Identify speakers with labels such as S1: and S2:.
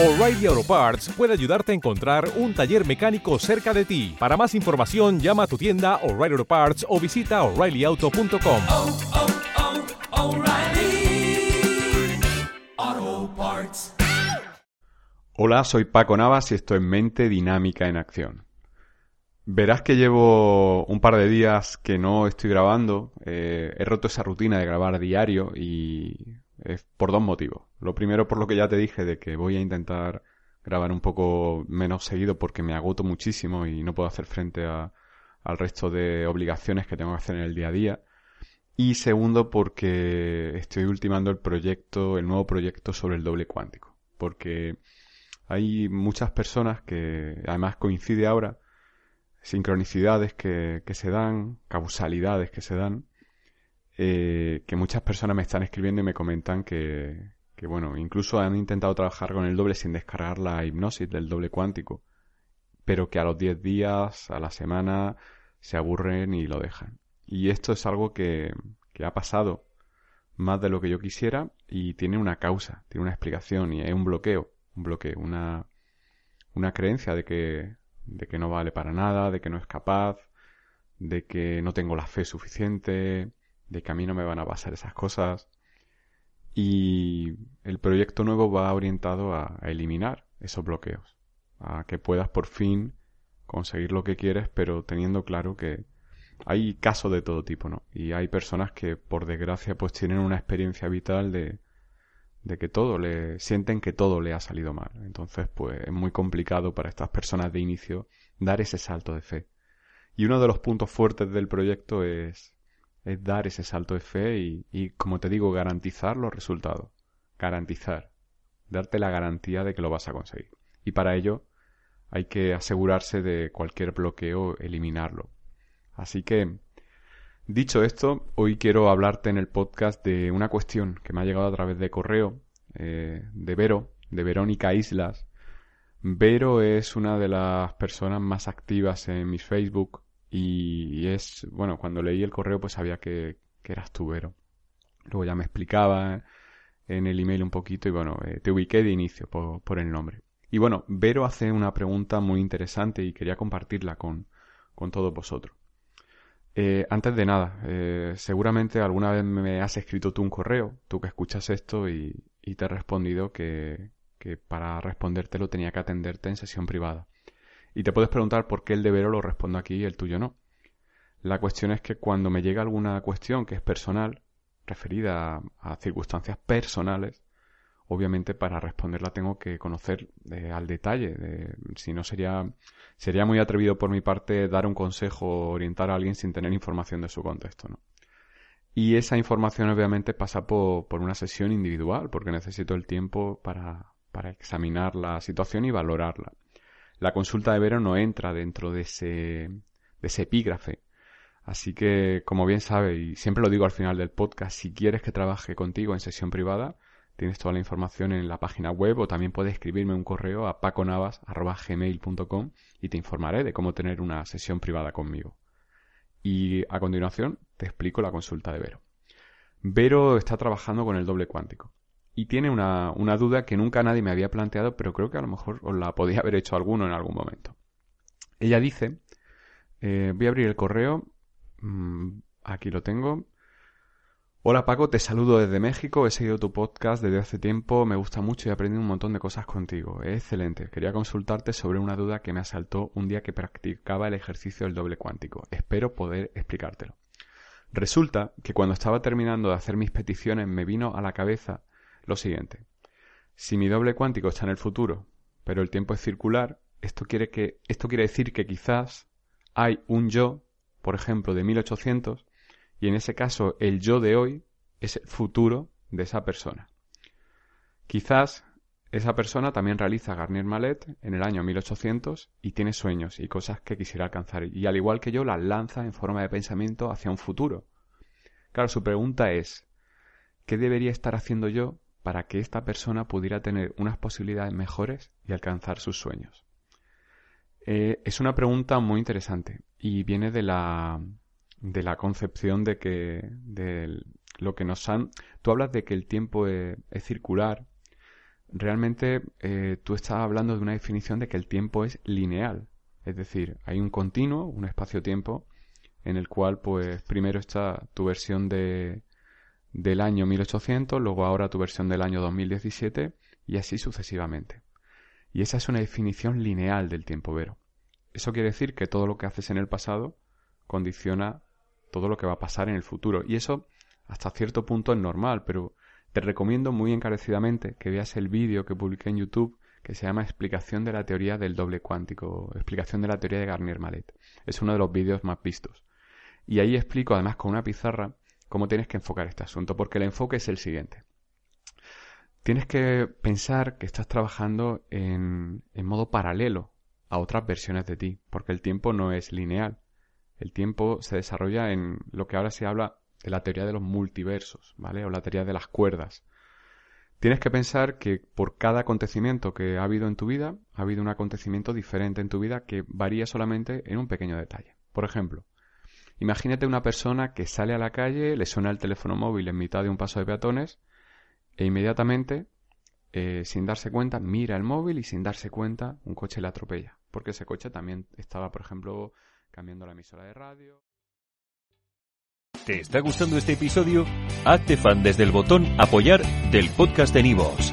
S1: O'Reilly Auto Parts puede ayudarte a encontrar un taller mecánico cerca de ti. Para más información, llama a tu tienda O'Reilly Auto Parts o visita oreillyauto.com.
S2: oh, oh, Parts.
S3: Hola, soy Paco Navas y esto es Mente Dinámica en Acción. Verás que llevo un par de días que no estoy grabando. eh, he roto esa rutina de grabar diario y es por dos motivos. Lo primero por lo que ya te dije de que voy a intentar grabar un poco menos seguido porque me agoto muchísimo y no puedo hacer frente a- al resto de obligaciones que tengo que hacer en el día a día. Y segundo porque estoy ultimando el proyecto, el nuevo proyecto sobre el doble cuántico. Porque hay muchas personas que además coincide ahora, sincronicidades que, que se dan, causalidades que se dan, eh, que muchas personas me están escribiendo y me comentan que, que, bueno, incluso han intentado trabajar con el doble sin descargar la hipnosis del doble cuántico, pero que a los 10 días, a la semana, se aburren y lo dejan. Y esto es algo que, que ha pasado más de lo que yo quisiera y tiene una causa, tiene una explicación y es un bloqueo, un bloqueo, una, una creencia de que, de que no vale para nada, de que no es capaz, de que no tengo la fe suficiente, de que a mí no me van a pasar esas cosas. Y el proyecto nuevo va orientado a, a eliminar esos bloqueos, a que puedas por fin conseguir lo que quieres, pero teniendo claro que hay casos de todo tipo, ¿no? Y hay personas que, por desgracia, pues tienen una experiencia vital de, de que todo le sienten que todo le ha salido mal. Entonces, pues es muy complicado para estas personas de inicio dar ese salto de fe. Y uno de los puntos fuertes del proyecto es, es dar ese salto de fe y, y, como te digo, garantizar los resultados. Garantizar. Darte la garantía de que lo vas a conseguir. Y para ello hay que asegurarse de cualquier bloqueo, eliminarlo. Así que, dicho esto, hoy quiero hablarte en el podcast de una cuestión que me ha llegado a través de correo eh, de Vero, de Verónica Islas. Vero es una de las personas más activas en mi Facebook y, es, bueno, cuando leí el correo pues sabía que, que eras tú, Vero. Luego ya me explicaba en el email un poquito y bueno, eh, te ubiqué de inicio por, por el nombre. Y bueno, Vero hace una pregunta muy interesante y quería compartirla con, con todos vosotros. Eh, antes de nada, eh, seguramente alguna vez me has escrito tú un correo, tú que escuchas esto, y, y te he respondido que, que para respondértelo tenía que atenderte en sesión privada. Y te puedes preguntar por qué el de Vero lo respondo aquí y el tuyo no. La cuestión es que cuando me llega alguna cuestión que es personal, referida a, circunstancias personales, obviamente para responderla tengo que conocer eh, al detalle. de- si no sería, sería muy atrevido por mi parte dar un consejo orientar a alguien sin tener información de su contexto, ¿no? Y esa información obviamente pasa por, por una sesión individual, porque necesito el tiempo para, para examinar la situación y valorarla. La consulta de Vero no entra dentro de ese, epígrafe. Así que, como bien sabe, y siempre lo digo al final del podcast, si quieres que trabaje contigo en sesión privada, tienes toda la información en la página web o también puedes escribirme un correo a paconavas.gmail.com y te informaré de cómo tener una sesión privada conmigo. Y a continuación te explico la consulta de Vero. Vero está trabajando con el doble cuántico y tiene una, una duda que nunca nadie me había planteado, pero creo que a lo mejor os la podía haber hecho alguno en algún momento. Ella dice, eh, voy a abrir el correo, mm, aquí lo tengo. Hola Paco, te saludo desde México, he seguido tu podcast desde hace tiempo, me gusta mucho y he aprendido un montón de cosas contigo. Excelente. Quería consultarte sobre una duda que me asaltó un día que practicaba el ejercicio del doble cuántico. Espero poder explicártelo. Resulta que cuando estaba terminando de hacer mis peticiones me vino a la cabeza lo siguiente. Si mi doble cuántico está en el futuro, pero el tiempo es circular, esto quiere, que, esto quiere decir que quizás hay un yo, por ejemplo, de 1800, y en ese caso el yo de hoy es el futuro de esa persona. Quizás esa persona también realiza Garnier Mallet en el año 1800 y tiene sueños y cosas que quisiera alcanzar y al igual que yo las lanza en forma de pensamiento hacia un futuro. Claro, su pregunta es, ¿qué debería estar haciendo yo para que esta persona pudiera tener unas posibilidades mejores y alcanzar sus sueños? Eh, es una pregunta muy interesante y viene de la, de la concepción de que de lo que nos han... Tú hablas de que el tiempo es, es circular, realmente eh, tú estás hablando de una definición de que el tiempo es lineal. Es decir, hay un continuo, un espacio-tiempo, en el cual, pues, primero está tu versión de, del año 1800, luego ahora tu versión del año 2017, y así sucesivamente. Y esa es una definición lineal del tiempo vero. Eso quiere decir que todo lo que haces en el pasado condiciona todo lo que va a pasar en el futuro. Y eso hasta cierto punto es normal, pero te recomiendo muy encarecidamente que veas el vídeo que publiqué en YouTube que se llama Explicación de la teoría del doble cuántico, explicación de la teoría de Garnier-Mallet. Es uno de los vídeos más vistos. Y ahí explico además con una pizarra cómo tienes que enfocar este asunto, porque el enfoque es el siguiente. Tienes que pensar que estás trabajando en, modo paralelo a otras versiones de ti, porque el tiempo no es lineal. El tiempo se desarrolla en lo que ahora se habla de la teoría de los multiversos, ¿vale? O la teoría de las cuerdas. Tienes que pensar que por cada acontecimiento que ha habido en tu vida, ha habido un acontecimiento diferente en tu vida que varía solamente en un pequeño detalle. Por ejemplo, imagínate una persona que sale a la calle, le suena el teléfono móvil en mitad de un paso de peatones e inmediatamente, eh, sin darse cuenta, mira el móvil y sin darse cuenta un coche le atropella. Porque ese coche también estaba, por ejemplo, cambiando la emisora de radio.
S4: ¿Te está gustando este episodio? Hazte fan desde el botón Apoyar del podcast de Nivos.